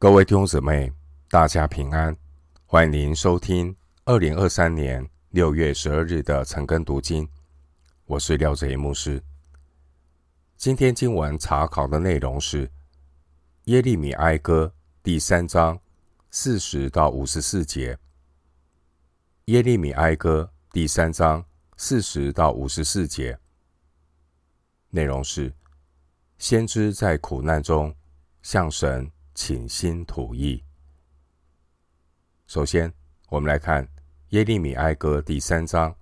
各位弟兄姊妹，大家平安！欢迎您收听二零二三年六月十二日的晨更读经。我是廖哲一牧师。今天经文查考的内容是耶利米哀歌第三章四十到五十四节。耶利米哀歌第三章四十到五十四节内容是先知在苦难中向神。倾心吐意。首先，我们来看耶利米哀歌第三章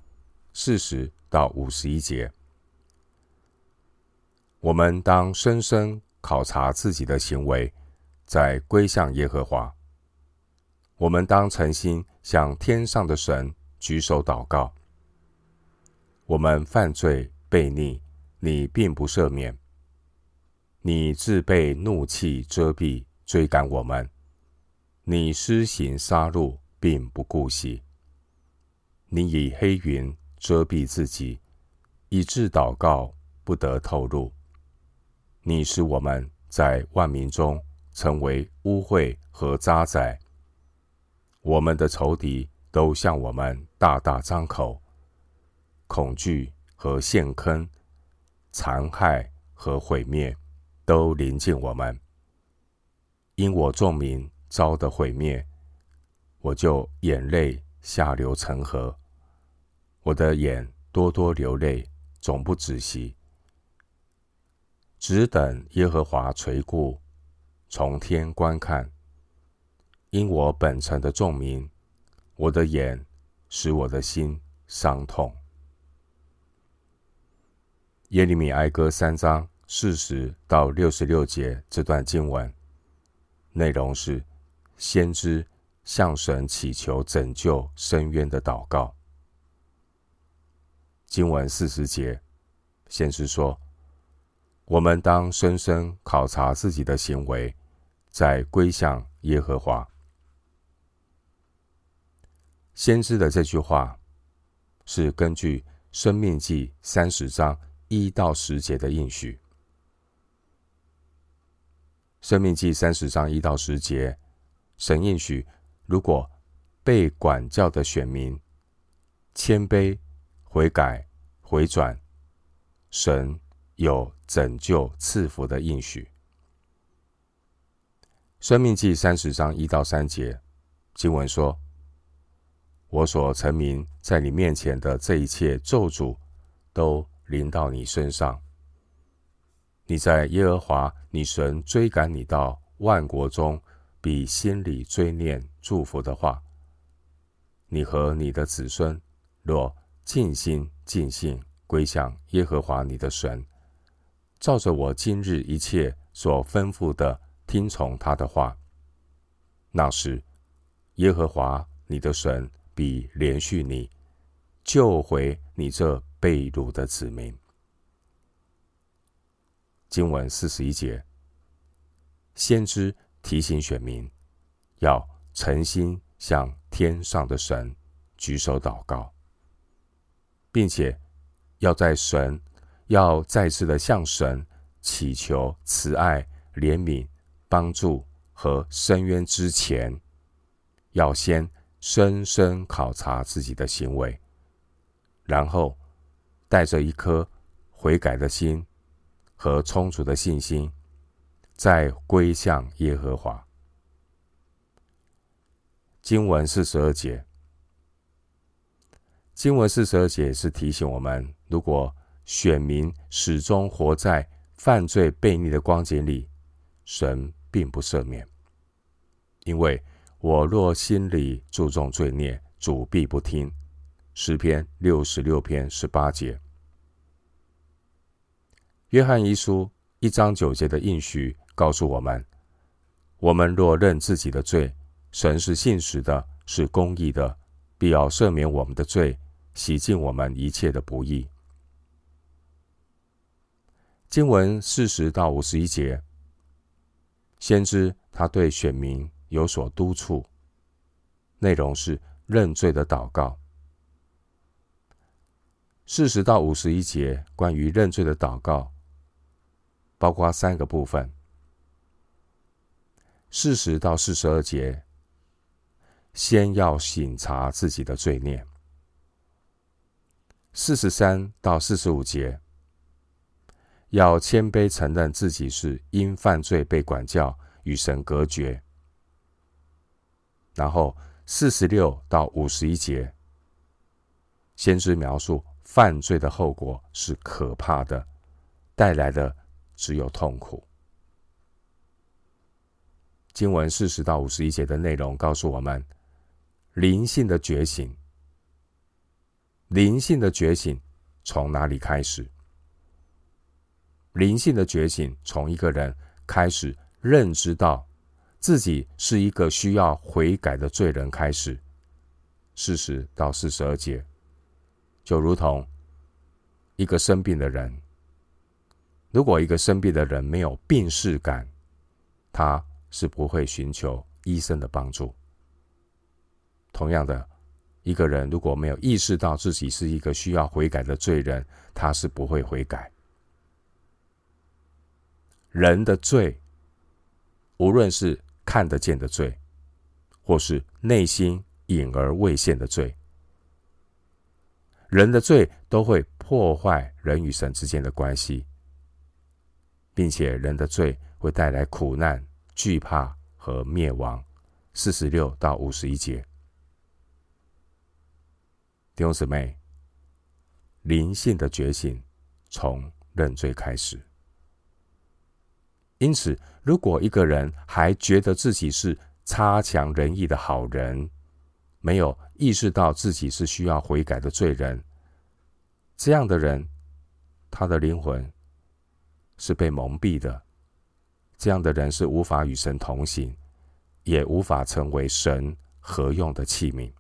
四十到五十一节。我们当深深考察自己的行为，再归向耶和华。我们当诚心向天上的神举手祷告。我们犯罪悖逆，你并不赦免，你自被怒气遮蔽。追赶我们，你施行杀戮，并不顾惜。你以黑云遮蔽自己，以致祷告不得透露。你使我们在万民中成为污秽和渣滓。我们的仇敌都向我们大大张口，恐惧和陷坑、残害和毁灭都临近我们。因我众民遭的毁灭，我就眼泪下流成河，我的眼多多流泪，总不止息，只等耶和华垂顾，从天观看。因我本城的众民，我的眼使我的心伤痛。耶利米哀歌三章四十到六十六节这段经文。内容是先知向神祈求拯救深渊的祷告。经文四十节，先知说：“我们当深深考察自己的行为，再归向耶和华。”先知的这句话是根据《生命记》三十章一到十节的应许。生命记三十章一到十节，神应许：如果被管教的选民谦卑、悔改、回转，神有拯救赐福的应许。生命记三十章一到三节经文说：“我所成名在你面前的这一切咒诅，都临到你身上。”你在耶和华你神追赶你到万国中，比心里追念祝福的话。你和你的子孙若尽心尽性归向耶和华你的神，照着我今日一切所吩咐的听从他的话，那时耶和华你的神必连续你，救回你这被掳的子民。经文四十一节，先知提醒选民要诚心向天上的神举手祷告，并且要在神要再次的向神祈求慈爱、怜悯、帮助和伸冤之前，要先深深考察自己的行为，然后带着一颗悔改的心。和充足的信心，再归向耶和华。经文四十二节，经文四十二节是提醒我们：如果选民始终活在犯罪悖逆的光景里，神并不赦免，因为我若心里注重罪孽，主必不听。诗篇六十六篇十八节。约翰一书一章九节的应许告诉我们：我们若认自己的罪，神是信实的，是公义的，必要赦免我们的罪，洗净我们一切的不义。经文四十到五十一节，先知他对选民有所督促，内容是认罪的祷告。四十到五十一节关于认罪的祷告。包括三个部分。四十到四十二节，先要省察自己的罪孽；四十三到四十五节，要谦卑承认自己是因犯罪被管教，与神隔绝。然后四十六到五十一节，先知描述犯罪的后果是可怕的，带来的只有痛苦。经文四十到五十一节的内容告诉我们，灵性的觉醒。灵性的觉醒从哪里开始？灵性的觉醒从一个人开始认知到自己是一个需要悔改的罪人开始。四十到四十二节，就如同一个生病的人，如果一个生病的人没有病识感，他。是不会寻求医生的帮助。同样的，一个人如果没有意识到自己是一个需要悔改的罪人，他是不会悔改。人的罪，无论是看得见的罪，或是内心隐而未现的罪，人的罪都会破坏人与神之间的关系，并且人的罪会带来苦难。惧怕和灭亡，四十六到五十一节。弟兄姊妹，灵性的觉醒从认罪开始。因此，如果一个人还觉得自己是差强人意的好人，没有意识到自己是需要悔改的罪人，这样的人，他的灵魂是被蒙蔽的。这样的人是无法与神同行，也无法成为神合用的器皿。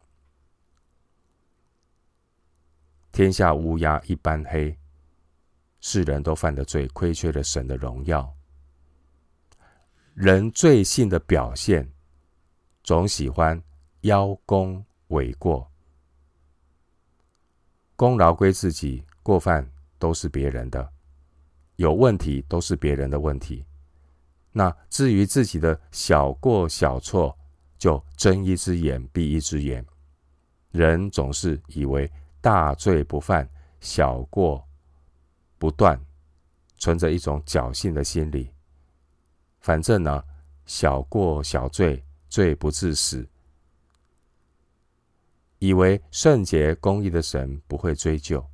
天下乌鸦一般黑，世人都犯的罪，亏缺了神的荣耀。人罪性的表现，总喜欢邀功诿过，功劳归自己，过犯都是别人的，有问题都是别人的问题。那至于自己的小过小错，就睁一只眼闭一只眼。人总是以为大罪不犯，小过不断，存着一种侥幸的心理。反正呢，小过小罪，罪不至死，以为圣洁公义的神不会追究。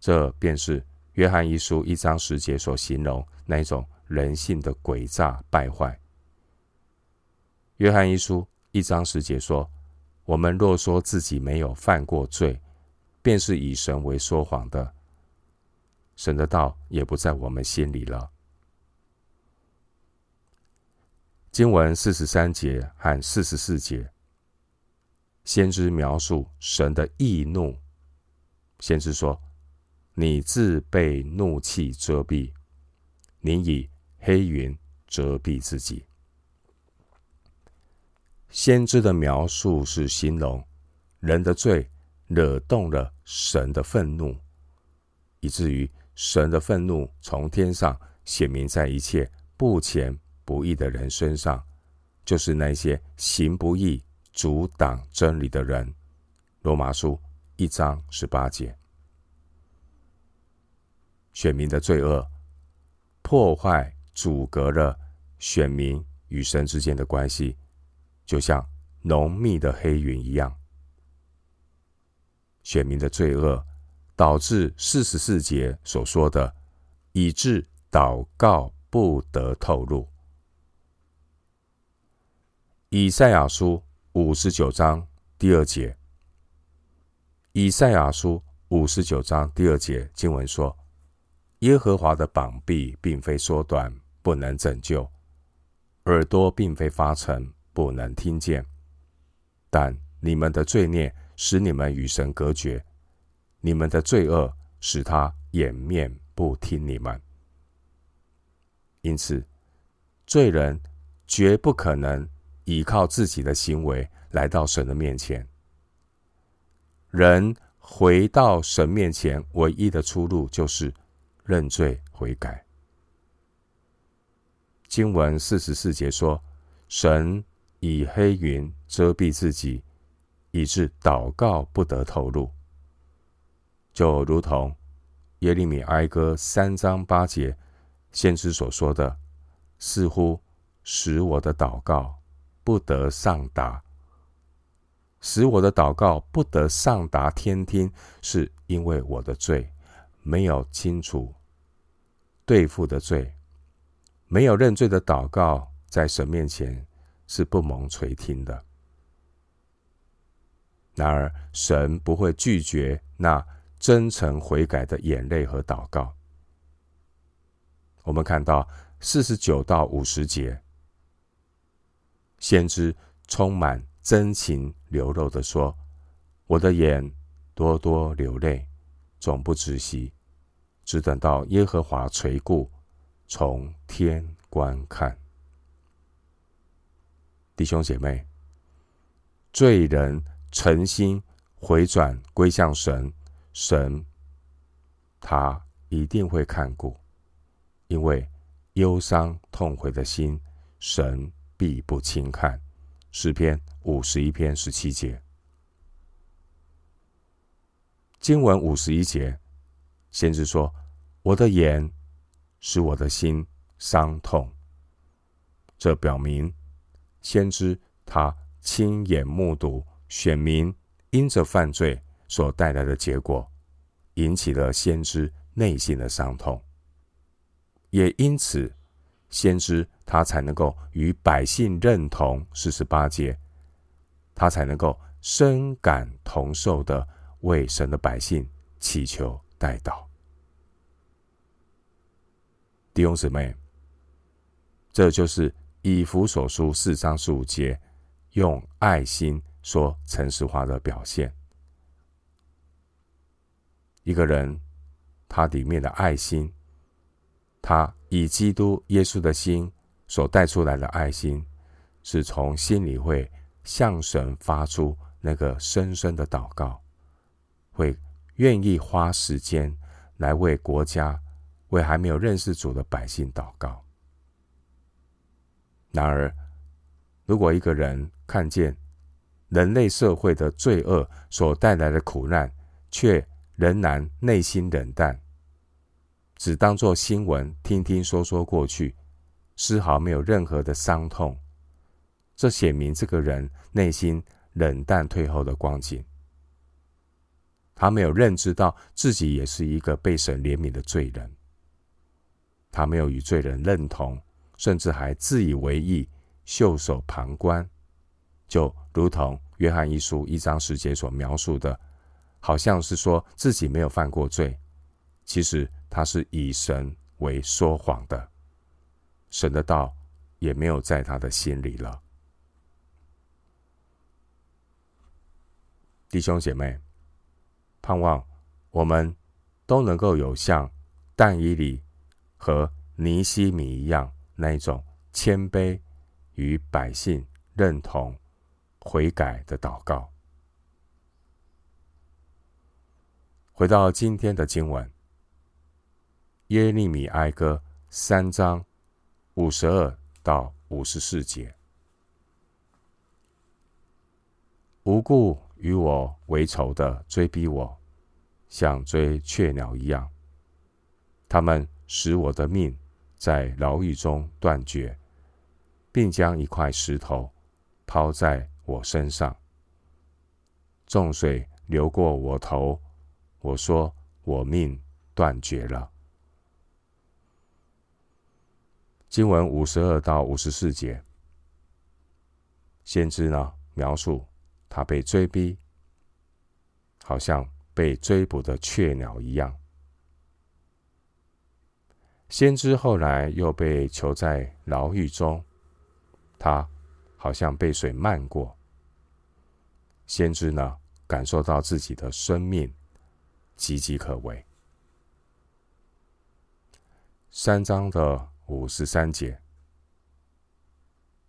这便是约翰一书一章十节所形容那一种。人性的诡诈败坏。约翰一书一章十节说：“我们若说自己没有犯过罪，便是以神为说谎的，神的道也不在我们心里了。”经文四十三节和四十四节，先知描述神的易怒。先知说：“你自被怒气遮蔽，你以。”黑云遮蔽自己。先知的描述是形容人的罪惹动了神的愤怒，以至于神的愤怒从天上显明在一切不虔不义的人身上，就是那些行不义、阻挡真理的人。罗马书一章十八节，选民的罪恶破坏。阻隔了选民与神之间的关系，就像浓密的黑云一样。选民的罪恶导致四十四节所说的，以致祷告不得透露。以赛亚书五十九章第二节，以赛亚书五十九章第二节经文说：“耶和华的膀臂并非缩短。”不能拯救，耳朵并非发沉，不能听见。但你们的罪孽使你们与神隔绝，你们的罪恶使他掩面不听你们。因此，罪人绝不可能依靠自己的行为来到神的面前。人回到神面前唯一的出路就是认罪悔改。经文四十四节说：“神以黑云遮蔽自己，以致祷告不得透露，就如同耶利米哀歌三章八节先知所说的，似乎使我的祷告不得上达，使我的祷告不得上达天听，是因为我的罪没有清除对付的罪，没有认罪的祷告，在神面前是不蒙垂听的。然而，神不会拒绝那真诚悔改的眼泪和祷告。我们看到四十九到五十节，先知充满真情流露的说：“我的眼多多流泪，总不止息，只等到耶和华垂顾，从天观看。”弟兄姐妹，罪人。诚心回转归向神，神他一定会看顾，因为忧伤痛悔的心，神必不轻看。诗篇五十一篇十七节，经文五十一节，先知说：“我的眼使我的心伤痛。”这表明先知他亲眼目睹。选民因着犯罪所带来的结果，引起了先知内心的伤痛，也因此，先知他才能够与百姓认同四十八节，他才能够深感同受的为神的百姓祈求带到。弟兄姊妹，这就是以弗所书四章十五节，用爱心。说诚实话的表现，一个人他里面的爱心，他以基督耶稣的心所带出来的爱心，是从心里会向神发出那个深深的祷告，会愿意花时间来为国家、为还没有认识主的百姓祷告。然而，如果一个人看见，人类社会的罪恶所带来的苦难，却仍然内心冷淡，只当作新闻听听说说过去，丝毫没有任何的伤痛。这显明这个人内心冷淡退后的光景。他没有认知到自己也是一个被神怜悯的罪人，他没有与罪人认同，甚至还自以为意，袖手旁观。就如同约翰一书一章十节所描述的，好像是说自己没有犯过罪，其实他是以神为说谎的，神的道也没有在他的心里了。弟兄姐妹，盼望我们都能够有像但以理和尼西米一样那一种谦卑与百姓认同。悔改的祷告。回到今天的经文，《耶利米哀歌》三章五十二到五十四节：无故与我为仇的追逼我，像追雀鸟一样。他们使我的命在牢狱中断绝，并将一块石头抛在我身上，众水流过我头，我说我命断绝了。经文五十二到五十四节，先知呢描述他被追逼，好像被追捕的雀鸟一样。先知后来又被囚在牢狱中，他好像被水漫过。先知呢，感受到自己的生命岌岌可危。三章的五十三节，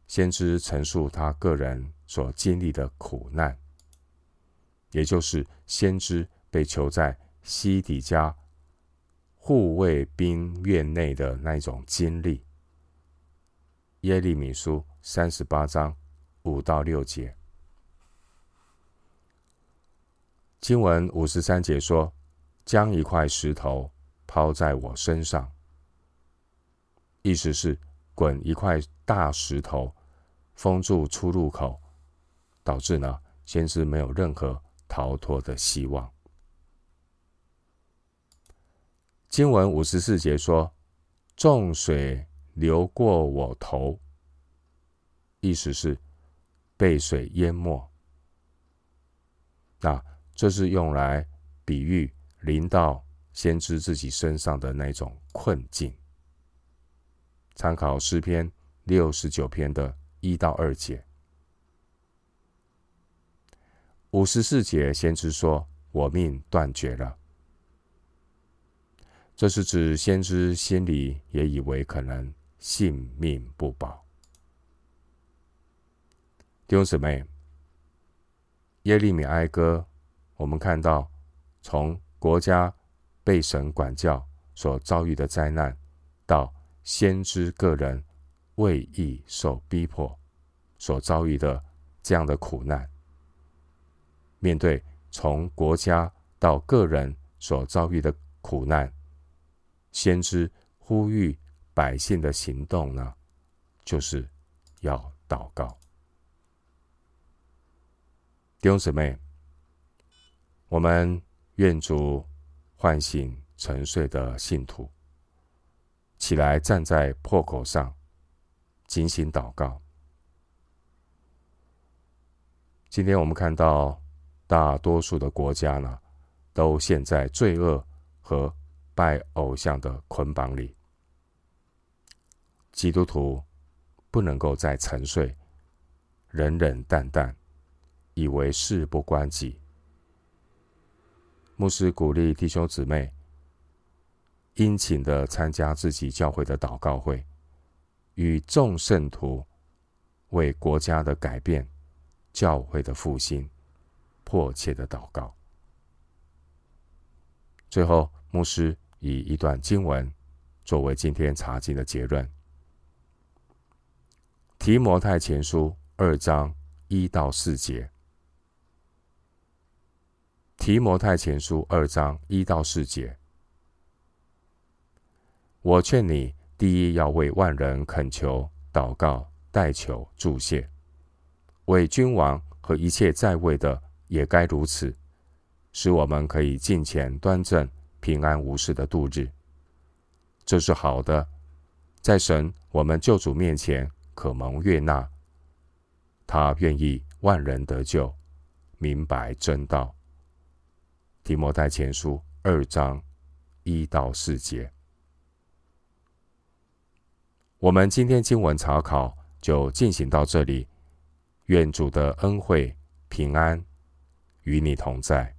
先知陈述他个人所经历的苦难，也就是先知被囚在西底家护卫兵院内的那种经历。耶利米书三十八章五到六节。经文五十三节说：“将一块石头抛在我身上。”意思是滚一块大石头封住出入口，导致呢先知没有任何逃脱的希望。经文五十四节说：“众水流过我头。”意思是被水淹没。那。这是用来比喻临到先知自己身上的那种困境。参考诗篇六十九篇的一到二节，五十四节，先知说：“我命断绝了。”这是指先知心里也以为可能性命不保。弟兄姊妹，耶利米哀歌。我们看到，从国家被神管教所遭遇的灾难，到先知个人为义受逼迫所遭遇的这样的苦难，面对从国家到个人所遭遇的苦难，先知呼吁百姓的行动呢，就是要祷告。弟兄姊妹。我们愿主唤醒沉睡的信徒，起来站在破口上，警醒祷告。今天我们看到大多数的国家呢，都陷在罪恶和拜偶像的捆绑里。基督徒不能够再沉睡，冷冷淡淡，以为事不关己。牧师鼓励弟兄姊妹殷勤的参加自己教会的祷告会，与众圣徒为国家的改变、教会的复兴迫切的祷告。最后，牧师以一段经文作为今天查经的结论：提摩太前书二章一到四节。提摩太前书二章一到四节，我劝你第一要为万人恳求、祷告、代求、祝谢，为君王和一切在位的也该如此，使我们可以敬虔端正、平安无事的度日。这是好的，在神我们救主面前可蒙悦纳。他愿意万人得救，明白真道。提摩太前书二章一到四节，我们今天经文查考就进行到这里。愿主的恩惠平安与你同在。